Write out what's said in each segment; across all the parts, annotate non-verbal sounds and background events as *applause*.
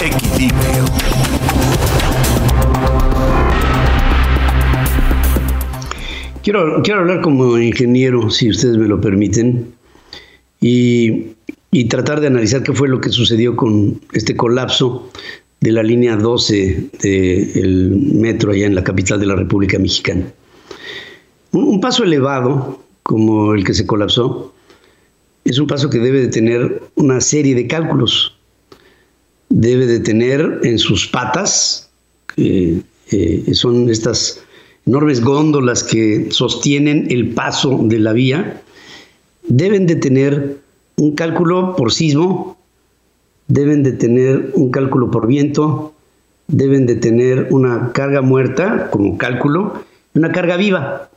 Equilibrio. Quiero, quiero hablar como ingeniero, si ustedes me lo permiten, y, y tratar de analizar qué fue lo que sucedió con este colapso de la línea 12 del metro allá en la capital de la República Mexicana. Un, un, paso elevado, como el que se colapsó, es un paso que debe de tener una serie de cálculos. Debe de tener en sus patas, eh, eh, son estas enormes góndolas que sostienen el paso de la vía, deben de tener un cálculo por sismo, deben de tener un cálculo por viento, deben de tener una carga muerta como cálculo una carga viva.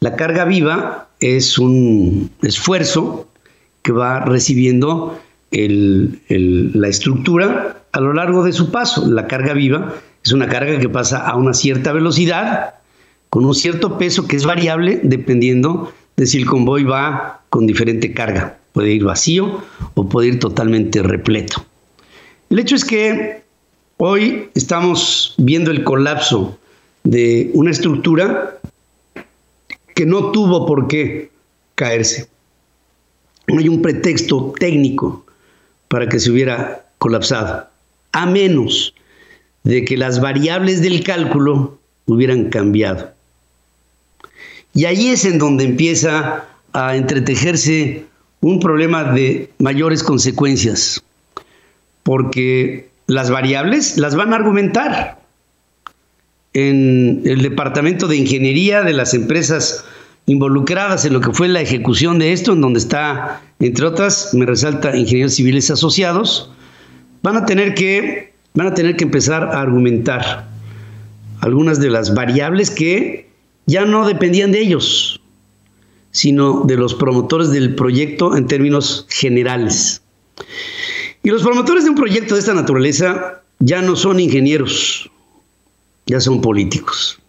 La carga viva es un esfuerzo que va recibiendo la estructura a lo largo de su paso. La carga viva es una carga que pasa a una cierta velocidad, con un cierto peso que es variable dependiendo de si el convoy va con diferente carga. Puede ir vacío o puede ir totalmente repleto. El hecho es que hoy estamos viendo el colapso de una estructura que no tuvo por qué caerse. No hay un pretexto técnico para que se hubiera colapsado, a menos de que las variables del cálculo hubieran cambiado. Y ahí es en donde empieza a entretejerse un problema de mayores consecuencias, porque las variables las van a argumentar en el departamento de ingeniería de las empresas involucradas en lo que fue la ejecución de esto, en donde está, entre otras, me resalta ingenieros civiles asociados, van a tener que, van a tener que empezar a argumentar algunas de las variables que ya no dependían de ellos, sino de los promotores del proyecto en términos generales. Y los promotores de un proyecto de esta naturaleza ya no son ingenieros, ya son políticos.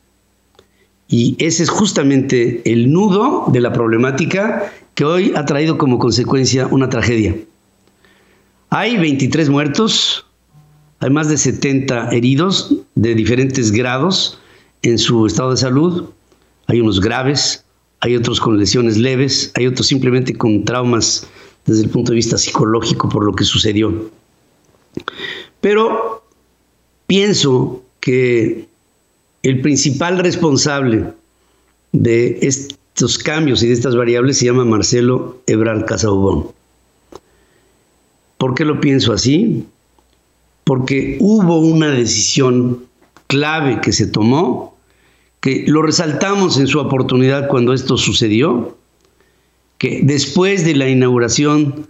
Y ese es justamente el nudo de la problemática que hoy ha traído como consecuencia una tragedia. Hay 23 muertos, hay más de 70 heridos de diferentes grados en su estado de salud, hay unos graves, hay otros con lesiones leves, hay otros simplemente con traumas desde el punto de vista psicológico por lo que sucedió. Pero pienso que el principal responsable de estos cambios y de estas variables se llama Marcelo Ebrard Casaubón. ¿Por qué lo pienso así? Porque hubo una decisión clave que se tomó que lo resaltamos en su oportunidad cuando esto sucedió, que después de la inauguración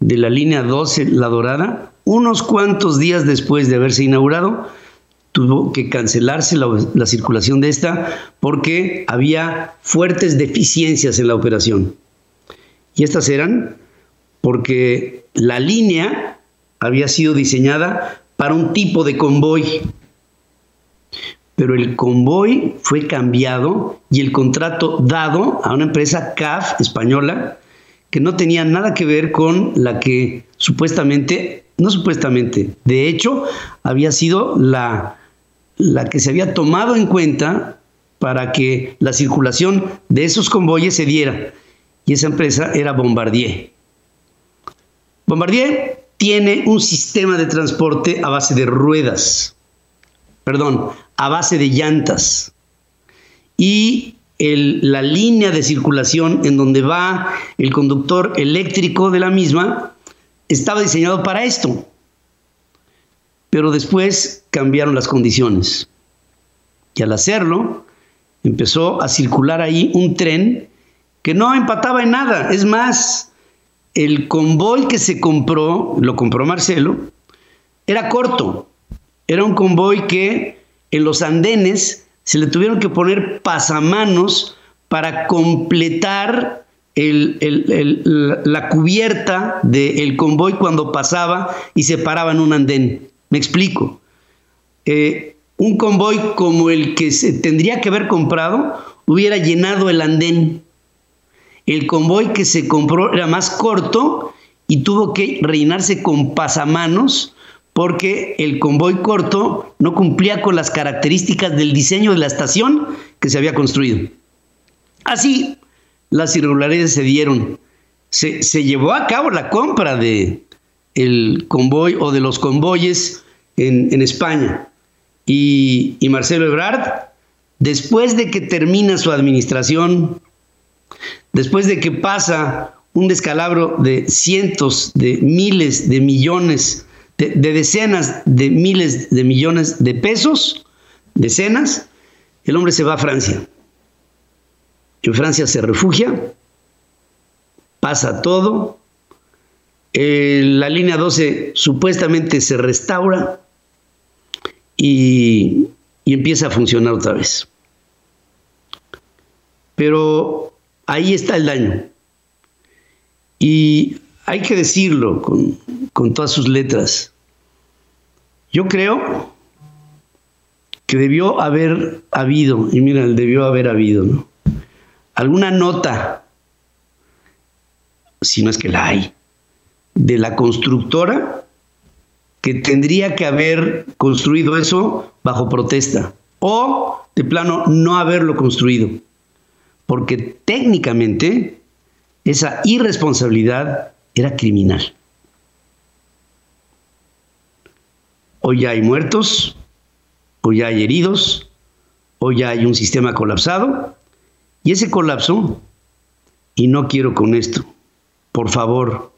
de la línea 12, la dorada, unos cuantos días después de haberse inaugurado, tuvo que cancelarse la, la, circulación de esta porque había fuertes deficiencias en la operación. Y estas eran porque la línea había sido diseñada para un tipo de convoy, pero el convoy fue cambiado y el contrato dado a una empresa CAF española que no tenía nada que ver con la que supuestamente, no supuestamente, de hecho, había sido la, la que se había tomado en cuenta para que la circulación de esos convoyes se diera. Y esa empresa era Bombardier. Bombardier tiene un sistema de transporte a base de ruedas, perdón, a base de llantas. Y la línea de circulación en donde va el conductor eléctrico de la misma estaba diseñado para esto. Pero después cambiaron las condiciones. Y al hacerlo, empezó a circular ahí un tren que no empataba en nada. Es más, el convoy que se compró, lo compró Marcelo, era corto. Era un convoy que en los andenes se le tuvieron que poner pasamanos para completar la cubierta del convoy cuando pasaba y se paraba en un andén. Me explico. Eh, un convoy como el que se tendría que haber comprado hubiera llenado el andén. El convoy que se compró era más corto y tuvo que rellenarse con pasamanos porque el convoy corto no cumplía con las características del diseño de la estación que se había construido. Así, las irregularidades se dieron. Se, llevó a cabo la compra de el convoy o de los convoyes en, España. Y, Marcelo Ebrard, después de que termina su administración, después de que pasa un descalabro de cientos de miles de millones, de, decenas de miles de millones de pesos, decenas, el hombre se va a Francia. En Francia se refugia, pasa todo, eh, la línea 12 supuestamente se restaura y empieza a funcionar otra vez. Pero ahí está el daño. Y hay que decirlo con, todas sus letras. Yo creo que debió haber habido, y mira, debió haber habido, ¿no? Alguna nota, si no es que la hay, de la constructora que tendría que haber construido eso bajo protesta o de plano no haberlo construido, porque técnicamente esa irresponsabilidad era criminal. Hoy ya hay muertos, hoy ya hay heridos, hoy ya hay un sistema colapsado y ese colapso, y no quiero con esto, por favor,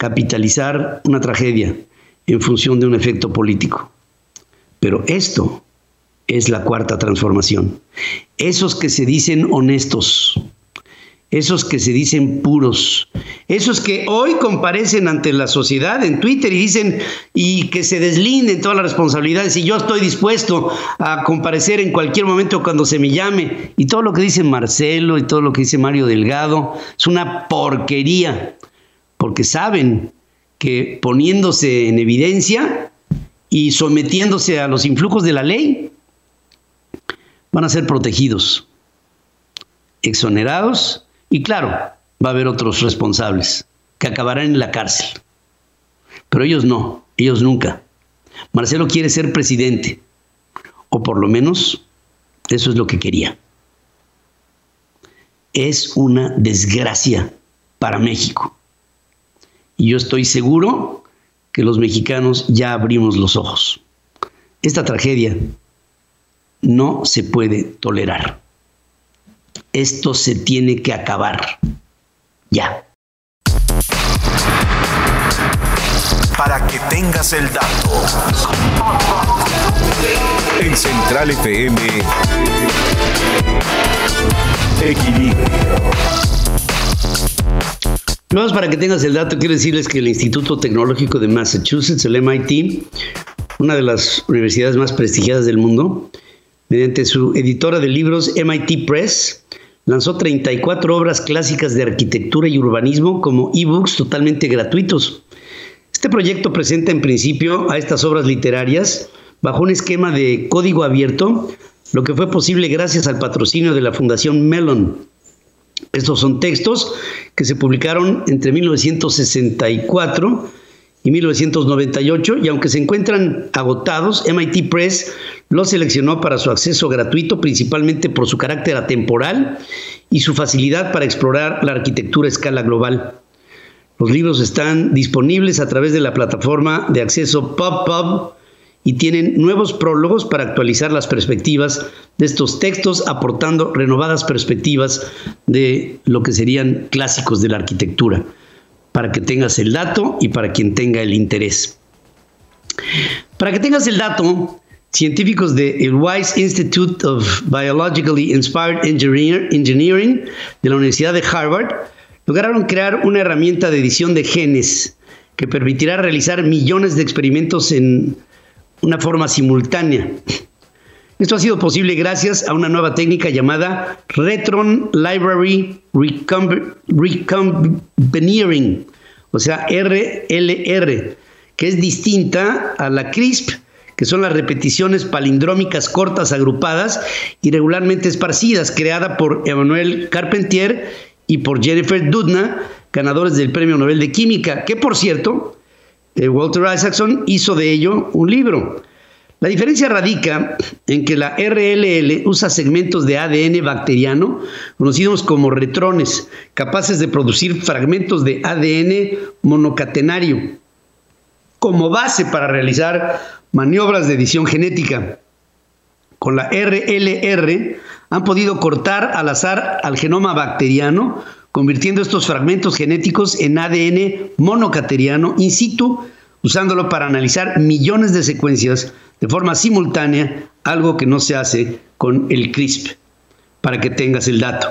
capitalizar una tragedia en función de un efecto político. Pero esto es la cuarta transformación. Esos que se dicen honestos, esos que se dicen puros, esos que hoy comparecen ante la sociedad en Twitter y dicen y que se deslinden todas las responsabilidades y yo estoy dispuesto a comparecer en cualquier momento cuando se me llame y todo lo que dice Marcelo y todo lo que dice Mario Delgado es una porquería porque saben que poniéndose en evidencia y sometiéndose a los influjos de la ley van a ser protegidos, exonerados y claro, va a haber otros responsables que acabarán en la cárcel. Pero ellos no, ellos nunca. Marcelo quiere ser presidente, o por lo menos eso es lo que quería. Es una desgracia para México. Y yo estoy seguro que los mexicanos ya abrimos los ojos. Esta tragedia no se puede tolerar. Esto se tiene que acabar. Ya. Para que tengas el dato. En Central FM. Equilibrio. Vamos para que tengas el dato, quiero decirles que el Instituto Tecnológico de Massachusetts, el MIT, una de las universidades más prestigiadas del mundo, mediante su editora de libros MIT Press, lanzó 34 obras clásicas de arquitectura y urbanismo como ebooks totalmente gratuitos. Este proyecto presenta en principio a estas obras literarias bajo un esquema de código abierto, lo que fue posible gracias al patrocinio de la Fundación Mellon. Estos son textos que se publicaron entre 1964 y 1998 y aunque se encuentran agotados, MIT Press los seleccionó para su acceso gratuito principalmente por su carácter atemporal y su facilidad para explorar la arquitectura a escala global. Los libros están disponibles a través de la plataforma de acceso PubPub y tienen nuevos prólogos para actualizar las perspectivas de estos textos, aportando renovadas perspectivas de lo que serían clásicos de la arquitectura para que tengas el dato y para quien tenga el interés. Para que tengas el dato, científicos del Wise Institute of Biologically Inspired Engineering de la Universidad de Harvard lograron crear una herramienta de edición de genes que permitirá realizar millones de experimentos en una forma simultánea. Esto ha sido posible gracias a una nueva técnica llamada Retron Library Recombinering, o sea, RLR, que es distinta a la CRISP, que son las repeticiones palindrómicas cortas agrupadas y regularmente esparcidas, creada por Emmanuel Carpentier y por Jennifer Doudna, ganadores del Premio Nobel de Química, que por cierto, eh, Walter Isaacson hizo de ello un libro. La diferencia radica en que la RLL usa segmentos de ADN bacteriano, conocidos como retrones, capaces de producir fragmentos de ADN monocatenario, como base para realizar maniobras de edición genética. Con la RLR han podido cortar al azar al genoma bacteriano, convirtiendo estos fragmentos genéticos en ADN monocateriano in situ, usándolo para analizar millones de secuencias de forma simultánea, algo que no se hace con el CRISP, para que tengas el dato.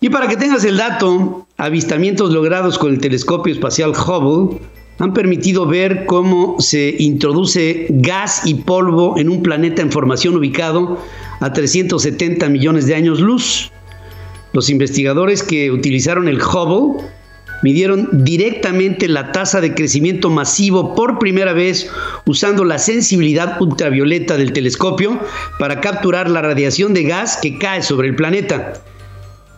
Y para que tengas el dato, avistamientos logrados con el telescopio espacial Hubble han permitido ver cómo se introduce gas y polvo en un planeta en formación ubicado a 370 millones de años luz. Los investigadores que utilizaron el Hubble midieron directamente la tasa de crecimiento masivo por primera vez usando la sensibilidad ultravioleta del telescopio para capturar la radiación de gas que cae sobre el planeta.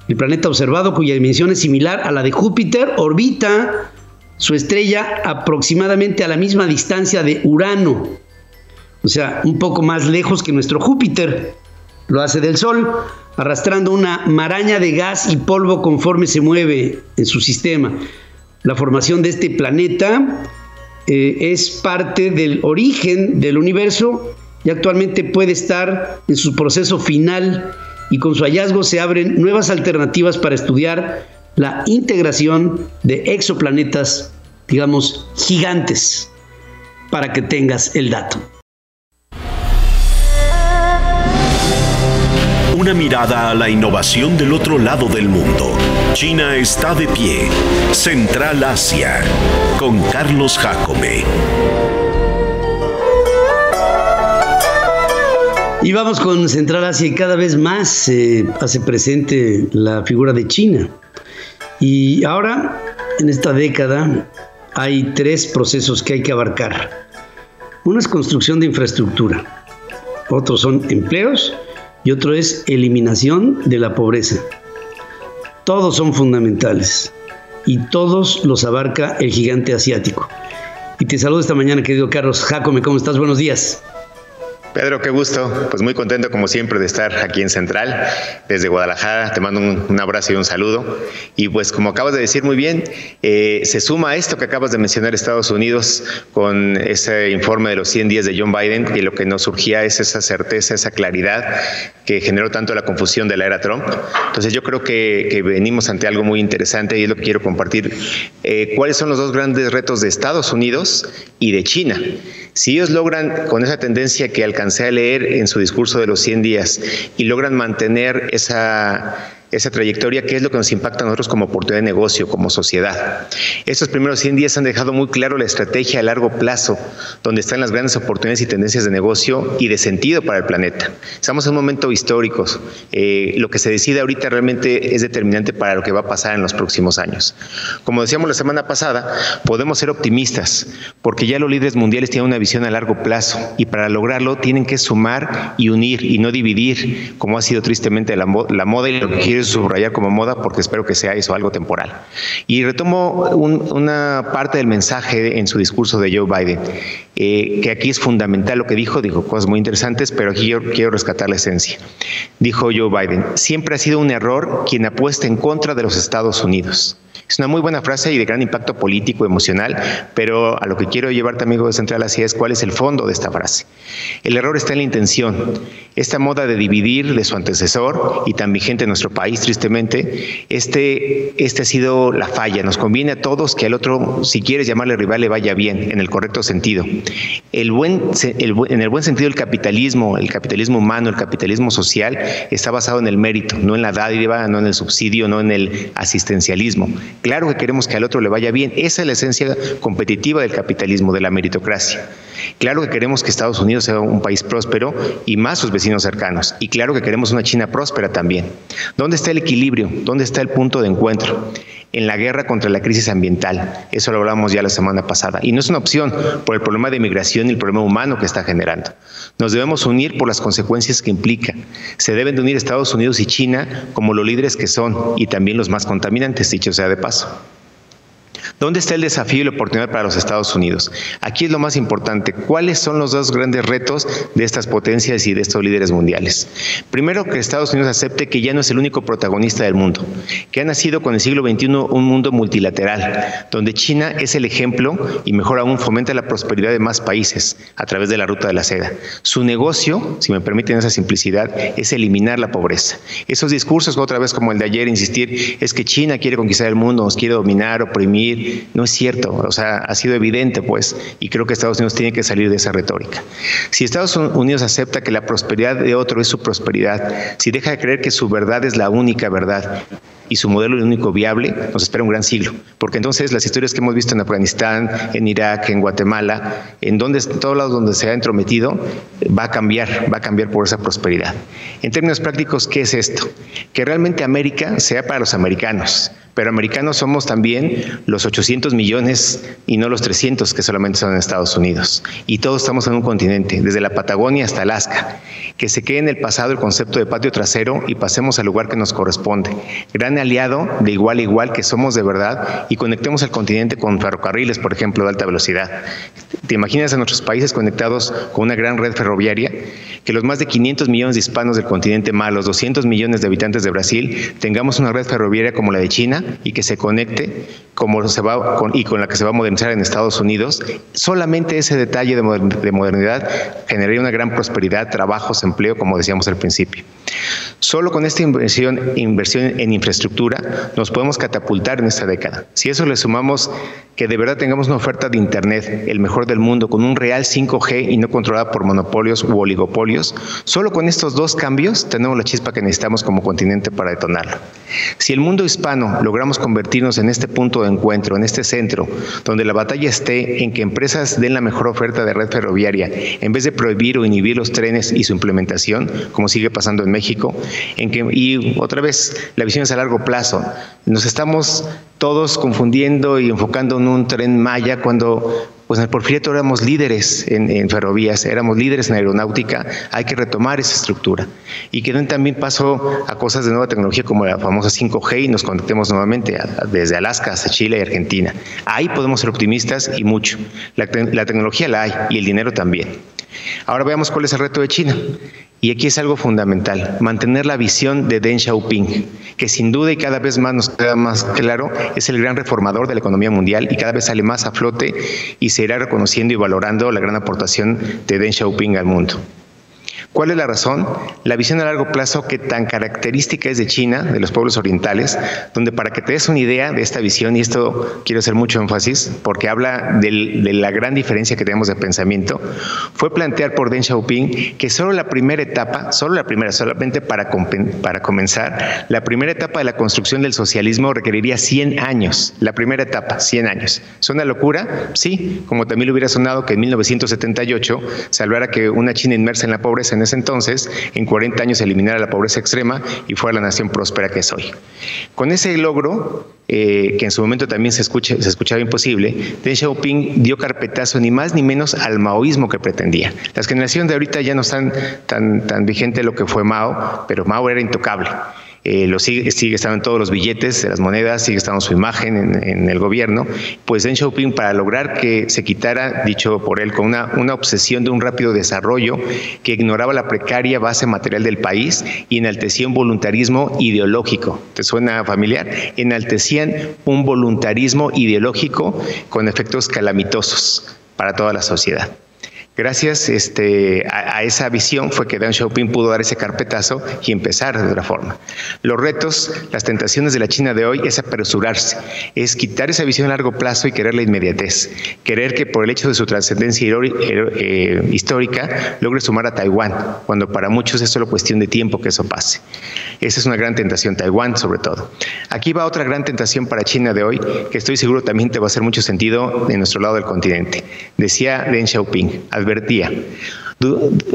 El planeta observado, cuya dimensión es similar a la de Júpiter, orbita su estrella aproximadamente a la misma distancia de Urano, o sea, un poco más lejos que nuestro Júpiter. Lo hace del Sol, arrastrando una maraña de gas y polvo conforme se mueve en su sistema. La formación de este planeta eh, es parte del origen del universo y actualmente puede estar en su proceso final y con su hallazgo se abren nuevas alternativas para estudiar la integración de exoplanetas, digamos, gigantes, para que tengas el dato. Una mirada a la innovación del otro lado del mundo. China está de pie. Central Asia. Con Carlos Jacome. Y vamos con Central Asia y cada vez más se hace presente la figura de China. Y ahora, en esta década, hay tres procesos que hay que abarcar. Uno es construcción de infraestructura, otros son empleos y otro es eliminación de la pobreza. Todos son fundamentales y todos los abarca el gigante asiático. Y te saludo esta mañana, querido Carlos Jacome, ¿cómo estás? Buenos días. Pedro, qué gusto. Pues muy contento como siempre de estar aquí en Central, desde Guadalajara. Te mando un, abrazo y un saludo. Y pues como acabas de decir muy bien, eh, se suma a esto que acabas de mencionar Estados Unidos con ese informe de los 100 días de John Biden y lo que nos surgía es esa certeza, esa claridad que generó tanto la confusión de la era Trump. Entonces yo creo que, venimos ante algo muy interesante y es lo que quiero compartir. Eh, ¿Cuáles son los dos grandes retos de Estados Unidos y de China? Si ellos logran, con esa tendencia que alcancé a leer en su discurso de los 100 días, y logran mantener esa esa trayectoria, qué es lo que nos impacta a nosotros como oportunidad de negocio, como sociedad. Estos primeros 100 días han dejado muy claro la estrategia a largo plazo, donde están las grandes oportunidades y tendencias de negocio y de sentido para el planeta. Estamos en un momento histórico. Eh, lo que se decide ahorita realmente es determinante para lo que va a pasar en los próximos años. Como decíamos la semana pasada, podemos ser optimistas, porque ya los líderes mundiales tienen una visión a largo plazo y para lograrlo tienen que sumar y unir y no dividir, como ha sido tristemente la, moda y lo que subrayar como moda porque espero que sea eso algo temporal. Y retomo una parte del mensaje en su discurso de Joe Biden, eh, que aquí es fundamental lo que dijo, dijo cosas muy interesantes, pero aquí yo quiero rescatar la esencia. Dijo Joe Biden, siempre ha sido un error quien apuesta en contra de los Estados Unidos. Es una muy buena frase y de gran impacto político, emocional, pero a lo que quiero llevarte, amigo de Central Asia, es cuál es el fondo de esta frase. El error está en la intención. Esta moda de dividir de su antecesor y tan vigente en nuestro país, tristemente, este, este ha sido la falla. Nos conviene a todos que al otro, si quieres llamarle rival, le vaya bien, en el correcto sentido. En el buen sentido, el capitalismo, el capitalismo humano, el capitalismo social, está basado en el mérito, no en la dádiva, no en el subsidio, no en el asistencialismo. Claro que queremos que al otro le vaya bien. Esa es la esencia competitiva del capitalismo, de la meritocracia. Claro que queremos que Estados Unidos sea un país próspero y más sus vecinos cercanos. Y claro que queremos una China próspera también. ¿Dónde está el equilibrio? ¿Dónde está el punto de encuentro? En la guerra contra la crisis ambiental. Eso lo hablamos ya la semana pasada. Y no es una opción por el problema de migración y el problema humano que está generando. Nos debemos unir por las consecuencias que implica. Se deben de unir Estados Unidos y China como los líderes que son y también los más contaminantes, dicho sea de paso. ¿Dónde está el desafío y la oportunidad para los Estados Unidos? Aquí es lo más importante. ¿Cuáles son los dos grandes retos de estas potencias y de estos líderes mundiales? Primero, que Estados Unidos acepte que ya no es el único protagonista del mundo, que ha nacido con el siglo XXI un mundo multilateral, donde China es el ejemplo y mejor aún fomenta la prosperidad de más países a través de la ruta de la seda. Su negocio, si me permiten esa simplicidad, es eliminar la pobreza. Esos discursos, otra vez como el de ayer, insistir, es que China quiere conquistar el mundo, nos quiere dominar, oprimir, no es cierto, o sea, ha sido evidente, pues, y creo que Estados Unidos tiene que salir de esa retórica. Si Estados Unidos acepta que la prosperidad de otro es su prosperidad, si deja de creer que su verdad es la única verdad, y su modelo único viable, nos espera un gran siglo. Porque entonces las historias que hemos visto en Afganistán, en Irak, en Guatemala, en, donde, en todos lados donde se ha entrometido, va a cambiar, va a cambiar por esa prosperidad. En términos prácticos, ¿qué es esto? Que realmente América sea para los americanos, pero americanos somos también los 800 millones y no los 300 que solamente son en Estados Unidos. Y todos estamos en un continente, desde la Patagonia hasta Alaska. Que se quede en el pasado el concepto de patio trasero y pasemos al lugar que nos corresponde. Gran aliado de igual a igual que somos de verdad y conectemos el continente con ferrocarriles, por ejemplo, de alta velocidad. ¿Te imaginas a nuestros países conectados con una gran red ferroviaria? Que los más de 500 millones de hispanos del continente, más los 200 millones de habitantes de Brasil, tengamos una red ferroviaria como la de China y que se conecte como se va y con la que se va a modernizar en Estados Unidos, solamente ese detalle de, modernidad generaría una gran prosperidad, trabajos, empleo, como decíamos al principio. Solo con esta inversión, inversión en infraestructura nos podemos catapultar en esta década. Si eso le sumamos que de verdad tengamos una oferta de Internet, el mejor del mundo, con un real 5G y no controlada por monopolios u oligopolios, solo con estos dos cambios tenemos la chispa que necesitamos como continente para detonarlo. Si el mundo hispano logramos convertirnos en este punto de encuentro, en este centro, donde la batalla esté en que empresas den la mejor oferta de red ferroviaria, en vez de prohibir o inhibir los trenes y su implementación, como sigue pasando en México, en que, y otra vez, la visión es a largo plazo. Nos estamos todos confundiendo y enfocando en un tren Maya cuando pues en el Porfiriato éramos líderes en, ferrovías, éramos líderes en aeronáutica, hay que retomar esa estructura. Y que también paso a cosas de nueva tecnología como la famosa 5G y nos conectemos nuevamente desde Alaska hasta Chile y Argentina. Ahí podemos ser optimistas y mucho. La, la tecnología la hay y el dinero también. Ahora veamos cuál es el reto de China. Y aquí es algo fundamental, mantener la visión de Deng Xiaoping, que sin duda y cada vez más nos queda más claro, es el gran reformador de la economía mundial y cada vez sale más a flote y se irá reconociendo y valorando la gran aportación de Deng Xiaoping al mundo. ¿Cuál es la razón? La visión a largo plazo que tan característica es de China, de los pueblos orientales, donde para que te des una idea de esta visión, y esto quiero hacer mucho énfasis, porque habla de la gran diferencia que tenemos de pensamiento, fue plantear por Deng Xiaoping que solo la primera etapa, solo la primera, solamente para, para comenzar, la primera etapa de la construcción del socialismo requeriría 100 años, la primera etapa, 100 años. ¿Es una locura? Sí, como también hubiera sonado que en 1978 se hablara que una China inmersa en la pobreza en ese entonces, en 40 años eliminara la pobreza extrema y fuera la nación próspera que es hoy. Con ese logro, eh, que en su momento también se, escucha, se escuchaba imposible, Deng Xiaoping dio carpetazo ni más ni menos al maoísmo que pretendía. Las generaciones de ahorita ya no están tan, tan vigente lo que fue Mao, pero Mao era intocable. Eh, lo sigue, sigue estando en todos los billetes de las monedas, sigue estando su imagen en, el gobierno, pues Deng Xiaoping para lograr que se quitara, dicho por él, con una, una obsesión de un rápido desarrollo que ignoraba la precaria base material del país y enaltecía un voluntarismo ideológico. ¿Te suena familiar? Enaltecían un voluntarismo ideológico con efectos calamitosos para toda la sociedad. Gracias este, a, esa visión fue que Deng Xiaoping pudo dar ese carpetazo y empezar de otra forma. Los retos, las tentaciones de la China de hoy es apresurarse, es quitar esa visión a largo plazo y querer la inmediatez, querer que por el hecho de su trascendencia eh, histórica logre sumar a Taiwán, cuando para muchos es solo cuestión de tiempo que eso pase. Esa es una gran tentación, Taiwán sobre todo. Aquí va otra gran tentación para China de hoy, que estoy seguro también te va a hacer mucho sentido en nuestro lado del continente. Decía Deng Xiaoping, advertía.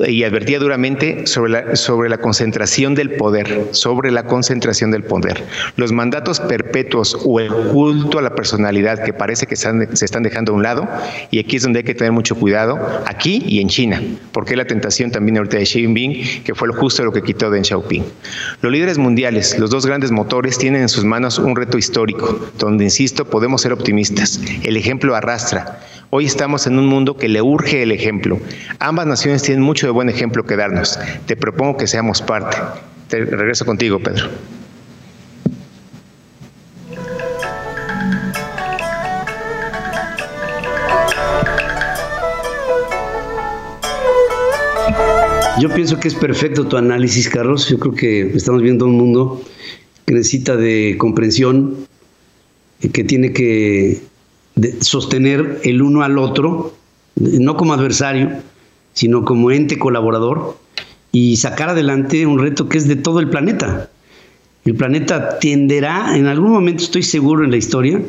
y advertía duramente sobre la, sobre la concentración del poder, sobre la concentración del poder. Los mandatos perpetuos o el culto a la personalidad que parece que se están dejando a un lado, y aquí es donde hay que tener mucho cuidado, aquí y en China, porque la tentación también ahorita de Xi Jinping, que fue justo lo que quitó Deng Xiaoping. Los líderes mundiales, los dos grandes motores, tienen en sus manos un reto histórico, donde, insisto, podemos ser optimistas. El ejemplo arrastra. Hoy estamos en un mundo que le urge el ejemplo. Ambas naciones tienen mucho de buen ejemplo que darnos. Te propongo que seamos parte. Te regreso contigo, Pedro. Yo pienso que es perfecto tu análisis, Carlos. Yo creo que estamos viendo un mundo que necesita de comprensión, que tiene que sostener el uno al otro, no como adversario, sino como ente colaborador, y sacar adelante un reto que es de todo el planeta. El planeta tenderá, en algún momento estoy seguro en la historia,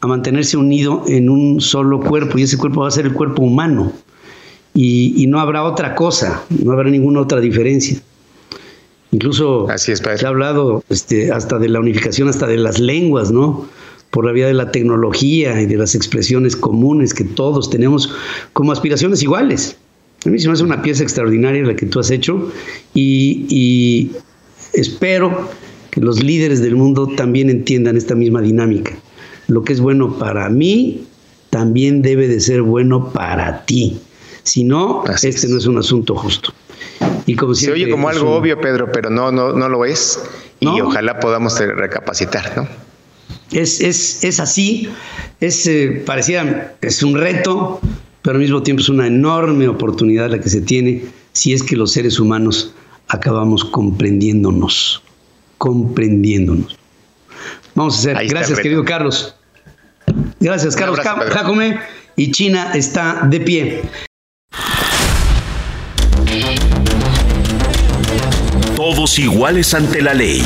a mantenerse unido en un solo cuerpo, y ese cuerpo va a ser el cuerpo humano. Y, no habrá otra cosa, no habrá ninguna otra diferencia. Incluso se ha hablado este, hasta de la unificación, hasta de las lenguas, ¿no? Por la vía de la tecnología y de las expresiones comunes que todos tenemos como aspiraciones iguales. A mí se me hace una pieza extraordinaria la que tú has hecho y, espero que los líderes del mundo también entiendan esta misma dinámica. Lo que es bueno para mí también debe de ser bueno para ti. Si no, este no es un asunto justo. Y como Se oye como algo obvio, Pedro, pero no, no, no lo es. Y ojalá podamos recapacitar, ¿no? Es, es, es así, es, eh, parecía, es un reto, pero al mismo tiempo es una enorme oportunidad la que se tiene si es que los seres humanos acabamos comprendiéndonos, comprendiéndonos. Vamos a hacer. Gracias, querido Carlos. Gracias, Carlos Jacome. Y China está de pie. Todos iguales ante la ley.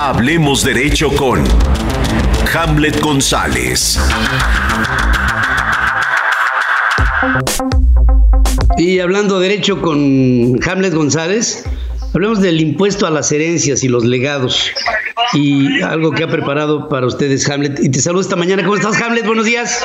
Hablemos derecho con Hamlet González. Y hablando derecho con Hamlet González, hablemos del impuesto a las herencias y los legados. Y algo que ha preparado para ustedes Hamlet. Y te saludo esta mañana. ¿Cómo estás, Hamlet? Buenos días.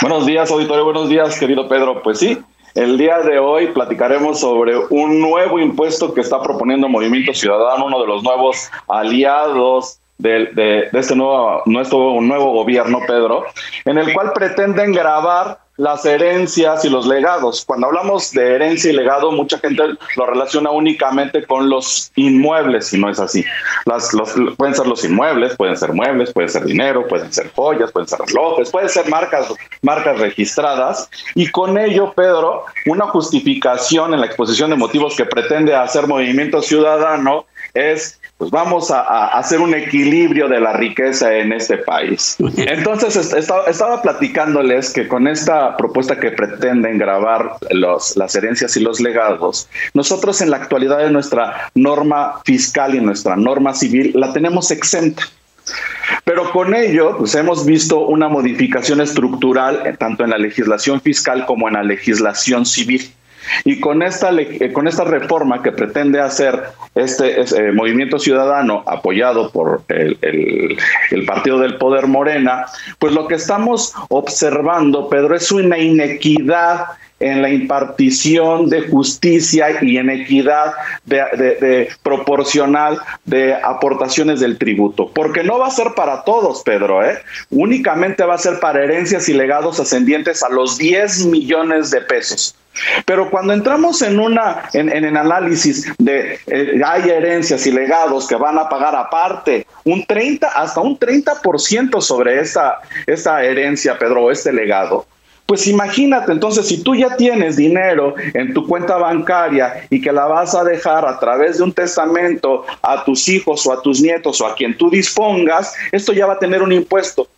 Buenos días, auditorio. Buenos días, querido Pedro. Pues sí, el día de hoy platicaremos sobre un nuevo impuesto que está proponiendo Movimiento Ciudadano, uno de los nuevos aliados de, este nuevo, nuestro nuevo gobierno, Pedro, en el cual pretenden grabar las herencias y los legados. Cuando hablamos de herencia y legado, mucha gente lo relaciona únicamente con los inmuebles, y no es así. Las, los, pueden ser los inmuebles, pueden ser muebles, pueden ser dinero, pueden ser joyas, pueden ser relojes, pueden ser marcas, marcas registradas. Y con ello, Pedro, una justificación en la exposición de motivos que pretende hacer Movimiento Ciudadano es pues vamos a, hacer un equilibrio de la riqueza en este país. *laughs* Entonces estaba, platicándoles que con esta propuesta que pretenden grabar los, las herencias y los legados, nosotros en la actualidad de nuestra norma fiscal y nuestra norma civil la tenemos exenta. Pero con ello, pues hemos visto una modificación estructural eh, tanto en la legislación fiscal como en la legislación civil. Y con esta, eh, con esta reforma que pretende hacer este, eh, movimiento ciudadano apoyado por el, Partido del Poder Morena, pues lo que estamos observando, Pedro, es una inequidad en la impartición de justicia y en equidad de, proporcional de aportaciones del tributo. Porque no va a ser para todos, Pedro, ¿eh? únicamente va a ser para herencias y legados ascendientes a los 10 millones de pesos. Pero cuando entramos en una en, el análisis de eh, hay herencias y legados que van a pagar aparte un 30 hasta un 30% sobre esta esta herencia, Pedro, este legado, pues imagínate, entonces, si tú ya tienes dinero en tu cuenta bancaria y que la vas a dejar a través de un testamento a tus hijos o a tus nietos o a quien tú dispongas, esto ya va a tener un impuesto.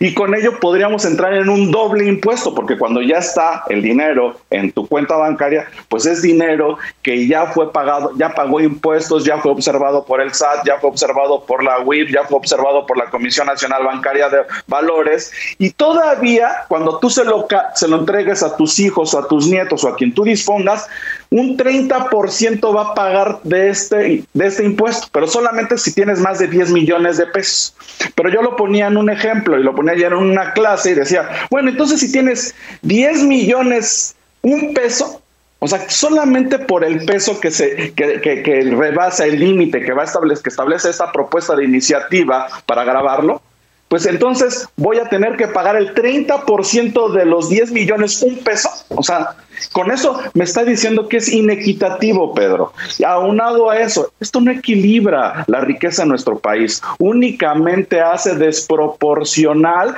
Y con ello podríamos entrar en un doble impuesto, porque cuando ya está el dinero en tu cuenta bancaria, pues es dinero que ya fue pagado, ya pagó impuestos, ya fue observado por el SAT, ya fue observado por la UIF, ya fue observado por la Comisión Nacional Bancaria de Valores. Y todavía, cuando tú se lo, se lo entregues a tus hijos a tus nietos o a quien tú dispongas, un 30% va a pagar de este, de este impuesto, pero solamente si tienes más de 10 millones de pesos. Pero yo lo ponía en un ejemplo y lo ponía ayer en una clase y decía, bueno, entonces si tienes 10 millones, un peso, o sea, solamente por el peso que se que, que, rebasa el límite que va a establecer, que establece esta propuesta de iniciativa para grabarlo, pues entonces voy a tener que pagar el 30% de los 10 millones un peso. O sea, con eso me está diciendo que es inequitativo, Pedro. Y aunado a eso, esto no equilibra la riqueza en nuestro país, únicamente hace desproporcional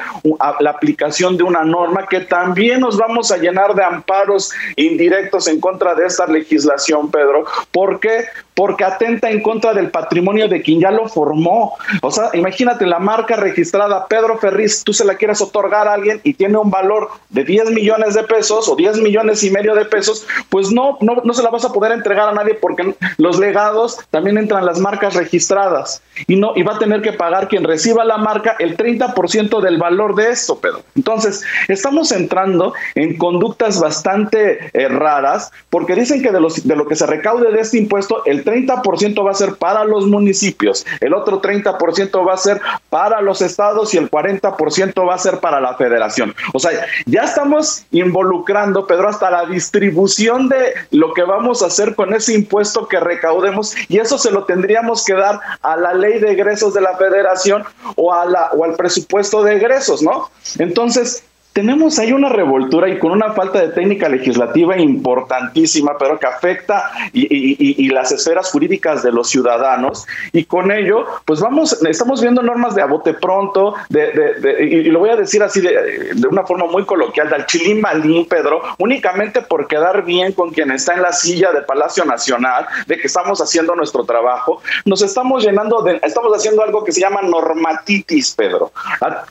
la aplicación de una norma que también nos vamos a llenar de amparos indirectos en contra de esta legislación, Pedro. ¿Por qué? Porque atenta en contra del patrimonio de quien ya lo formó. O sea, imagínate la marca registrada Pedro Ferriz, tú se la quieres otorgar a alguien y tiene un valor de 10 millones de pesos o 10 millones y medio de pesos, pues no, no, no se la vas a poder entregar a nadie porque los legados también entran las marcas registradas y no y va a tener que pagar quien reciba la marca el 30% del valor de esto, Pedro. Entonces, estamos entrando en conductas bastante eh, raras porque dicen que de, los, de lo que se recaude de este impuesto, el 30% va a ser para los municipios, el otro 30% va a ser para los estados y el 40% va a ser para la federación. O sea, ya estamos involucrando, Pedro, hasta la distribución de lo que vamos a hacer con ese impuesto que recaudemos y eso se lo tendríamos que dar a la ley de egresos de la federación o, a la, o al presupuesto de egresos, ¿no? Entonces, tenemos ahí una revoltura y con una falta de técnica legislativa importantísima, pero que afecta y, las esferas jurídicas de los ciudadanos. Y con ello, pues vamos, estamos viendo normas de abote pronto, de, y lo voy a decir así de, una forma muy coloquial, del chilín malín, Pedro, únicamente por quedar bien con quien está en la silla de Palacio Nacional, de que estamos haciendo nuestro trabajo, nos estamos llenando de, estamos haciendo algo que se llama normatitis, Pedro.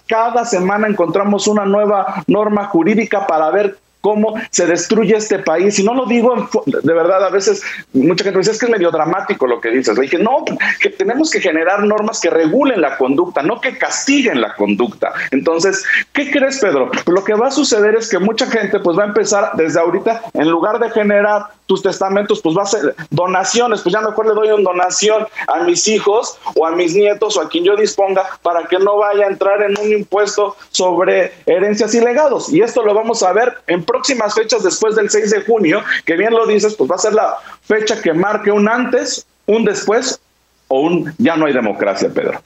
cada semana encontramos una nueva norma jurídica para ver cómo se destruye este país. Y no lo digo de verdad, a veces mucha gente dice, es que es medio dramático lo que dices. Le dije, no, que tenemos que generar normas que regulen la conducta, no que castiguen la conducta. Entonces, ¿qué crees, Pedro? lo que va a suceder es que mucha gente pues va a empezar desde ahorita, en lugar de generar tus testamentos, pues va a ser donaciones, pues ya mejor le doy una donación a mis hijos o a mis nietos o a quien yo disponga para que no vaya a entrar en un impuesto sobre herencias y legados. Y esto lo vamos a ver en próximas fechas después del 6 de junio, que bien lo dices, pues va a ser la fecha que marque un antes, un después o un ya no hay democracia, Pedro.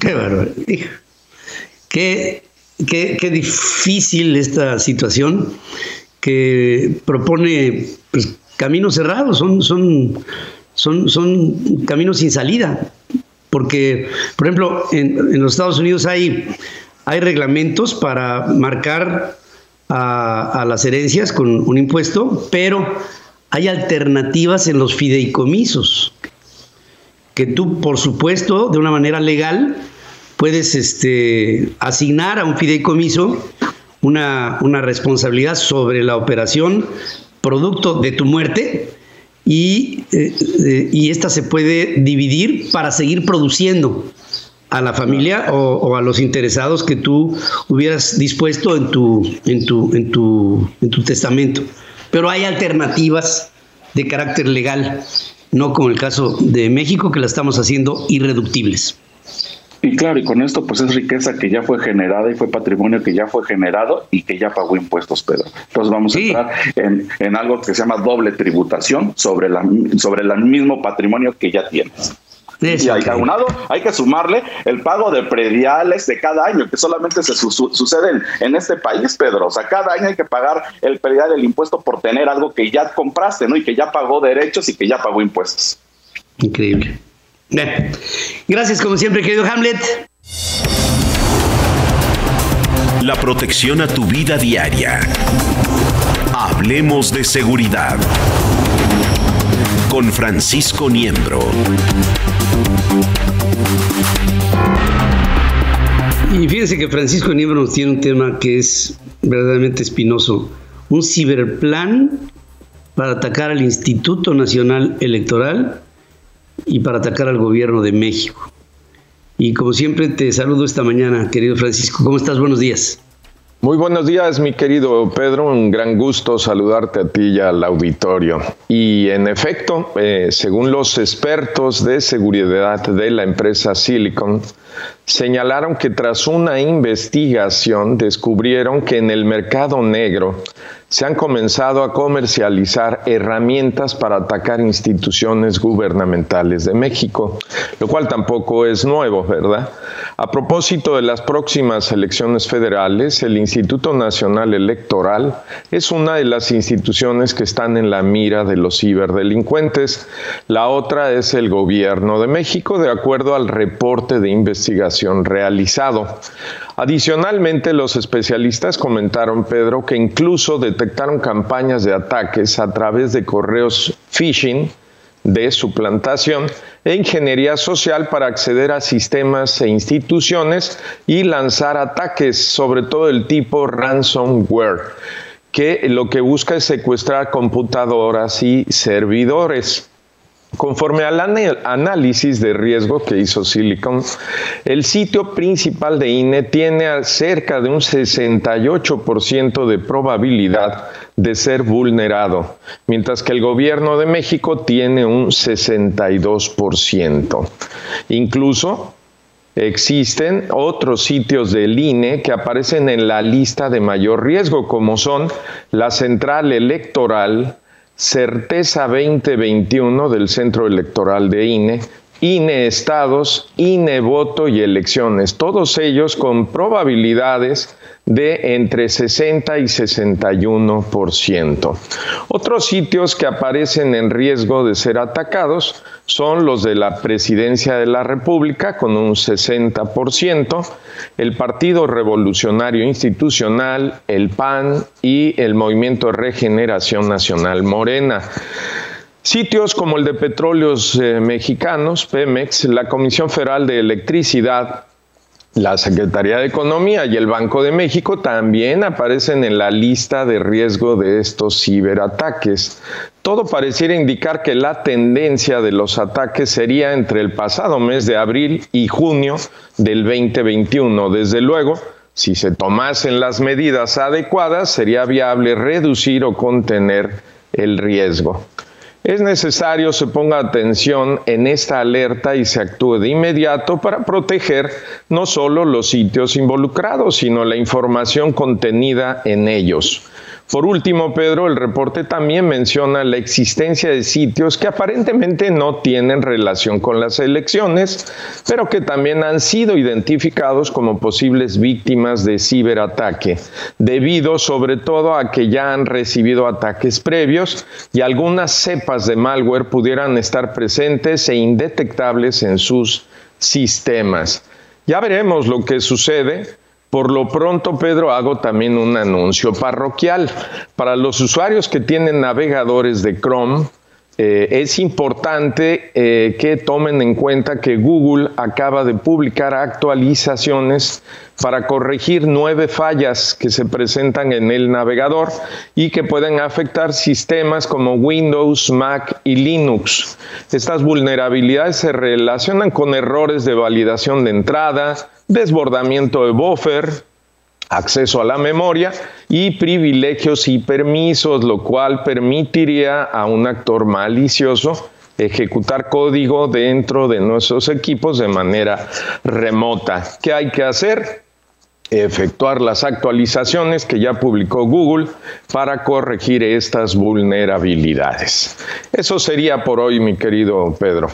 Qué bárbaro. Qué, qué, qué difícil esta situación que propone pues, caminos cerrados, son, son, son, son caminos sin salida. Porque, por ejemplo, en, en los Estados Unidos hay, hay reglamentos para marcar a, las herencias con un impuesto, pero hay alternativas en los fideicomisos, que tú, por supuesto, de una manera legal, puedes este, asignar a un fideicomiso una, una responsabilidad sobre la operación producto de tu muerte y, eh, eh, y esta se puede dividir para seguir produciendo a la familia o, a los interesados que tú hubieras dispuesto en tu, en tu, en tu, en tu testamento. Pero hay alternativas de carácter legal, no como el caso de México, que la estamos haciendo irreductibles. Y claro, y con esto pues es riqueza que ya fue generada y fue patrimonio que ya fue generado y que ya pagó impuestos, Pedro. Entonces vamos a entrar en, en, algo que se llama doble tributación sobre, la, sobre el mismo patrimonio que ya tienes y hay, aunado, hay que sumarle el pago de prediales de cada año, que solamente se sucede en, este país, Pedro. O sea, cada año hay que pagar el predial, el impuesto por tener algo que ya compraste, ¿no? Y que ya pagó derechos y que ya pagó impuestos. Increíble. Gracias, como siempre, querido Hamlet. La protección a tu vida diaria. Hablemos de seguridad. Con Francisco Niembro. Y fíjense que Francisco Niebro nos tiene un tema que es verdaderamente espinoso. Un ciberplan para atacar al Instituto Nacional Electoral y para atacar al gobierno de México. Y como siempre te saludo esta mañana, querido Francisco. ¿Cómo estás? Buenos días. Muy buenos días, mi querido Pedro. Un gran gusto saludarte a ti y al auditorio. Y en efecto, eh, según los expertos de seguridad de la empresa Silicon, señalaron que tras una investigación descubrieron que en el mercado negro se han comenzado a comercializar herramientas para atacar instituciones gubernamentales de México, lo cual tampoco es nuevo, ¿verdad? A propósito de las próximas elecciones federales, el Instituto Nacional Electoral es una de las instituciones que están en la mira de los ciberdelincuentes. La otra es el Gobierno de México, de acuerdo al reporte de investigación realizado. Adicionalmente, los especialistas comentaron, Pedro, que incluso detectaron campañas de ataques a través de correos phishing de suplantación e ingeniería social para acceder a sistemas e instituciones y lanzar ataques, sobre todo el tipo ransomware, que lo que busca es secuestrar computadoras y servidores. Conforme al análisis de riesgo que hizo Silicon, el sitio principal de INE tiene cerca de un 68% de probabilidad de ser vulnerado, mientras que el gobierno de México tiene un 62%. Incluso existen otros sitios del INE que aparecen en la lista de mayor riesgo, como son la Central Electoral, Certeza 2021 del Centro Electoral de INE, INE Estados, INE Voto y Elecciones, todos ellos con probabilidades de entre 60 y 61%. Otros sitios que aparecen en riesgo de ser atacados son los de la Presidencia de la República con un 60%, el Partido Revolucionario Institucional, el PAN y el Movimiento Regeneración Nacional Morena. Sitios como el de Petróleos eh, Mexicanos, Pemex, la Comisión Federal de Electricidad, la Secretaría de Economía y el Banco de México también aparecen en la lista de riesgo de estos ciberataques. Todo pareciera indicar que la tendencia de los ataques sería entre el pasado mes de abril y junio del 2021. Desde luego, si se tomasen las medidas adecuadas, sería viable reducir o contener el riesgo. Es necesario se ponga atención en esta alerta y se actúe de inmediato para proteger no solo los sitios involucrados, sino la información contenida en ellos. Por último, Pedro, el reporte también menciona la existencia de sitios que aparentemente no tienen relación con las elecciones, pero que también han sido identificados como posibles víctimas de ciberataque, debido sobre todo a que ya han recibido ataques previos y algunas cepas de malware pudieran estar presentes e indetectables en sus sistemas. Ya veremos lo que sucede por lo pronto, Pedro, hago también un anuncio parroquial. Para los usuarios que tienen navegadores de Chrome, eh, es importante eh, que tomen en cuenta que Google acaba de publicar actualizaciones para corregir nueve fallas que se presentan en el navegador y que pueden afectar sistemas como Windows, Mac y Linux. Estas vulnerabilidades se relacionan con errores de validación de entrada, desbordamiento de buffer, acceso a la memoria y privilegios y permisos, lo cual permitiría a un actor malicioso ejecutar código dentro de nuestros equipos de manera remota. ¿Qué hay que hacer? Efectuar las actualizaciones que ya publicó Google para corregir estas vulnerabilidades. Eso sería por hoy, mi querido Pedro.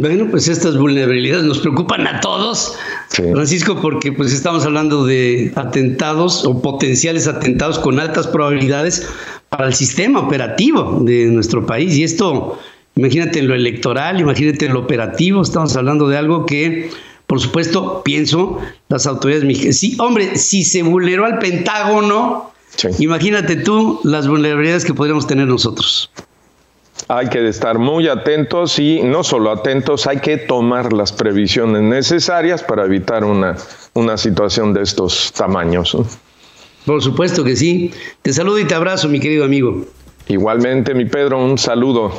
Bueno, pues estas vulnerabilidades nos preocupan a todos, Francisco, porque pues estamos hablando de atentados o potenciales atentados con altas probabilidades para el sistema operativo de nuestro país. Y esto, imagínate en lo electoral, imagínate en lo operativo, estamos hablando de algo que, por supuesto, pienso, las autoridades mexicanas, sí, hombre, si se vulneró al Pentágono, imagínate tú las vulnerabilidades que podríamos tener nosotros. Hay que estar muy atentos y no solo atentos, hay que tomar las previsiones necesarias para evitar una, una situación de estos tamaños. Por supuesto que sí. Te saludo y te abrazo, mi querido amigo. Igualmente, mi Pedro, un saludo.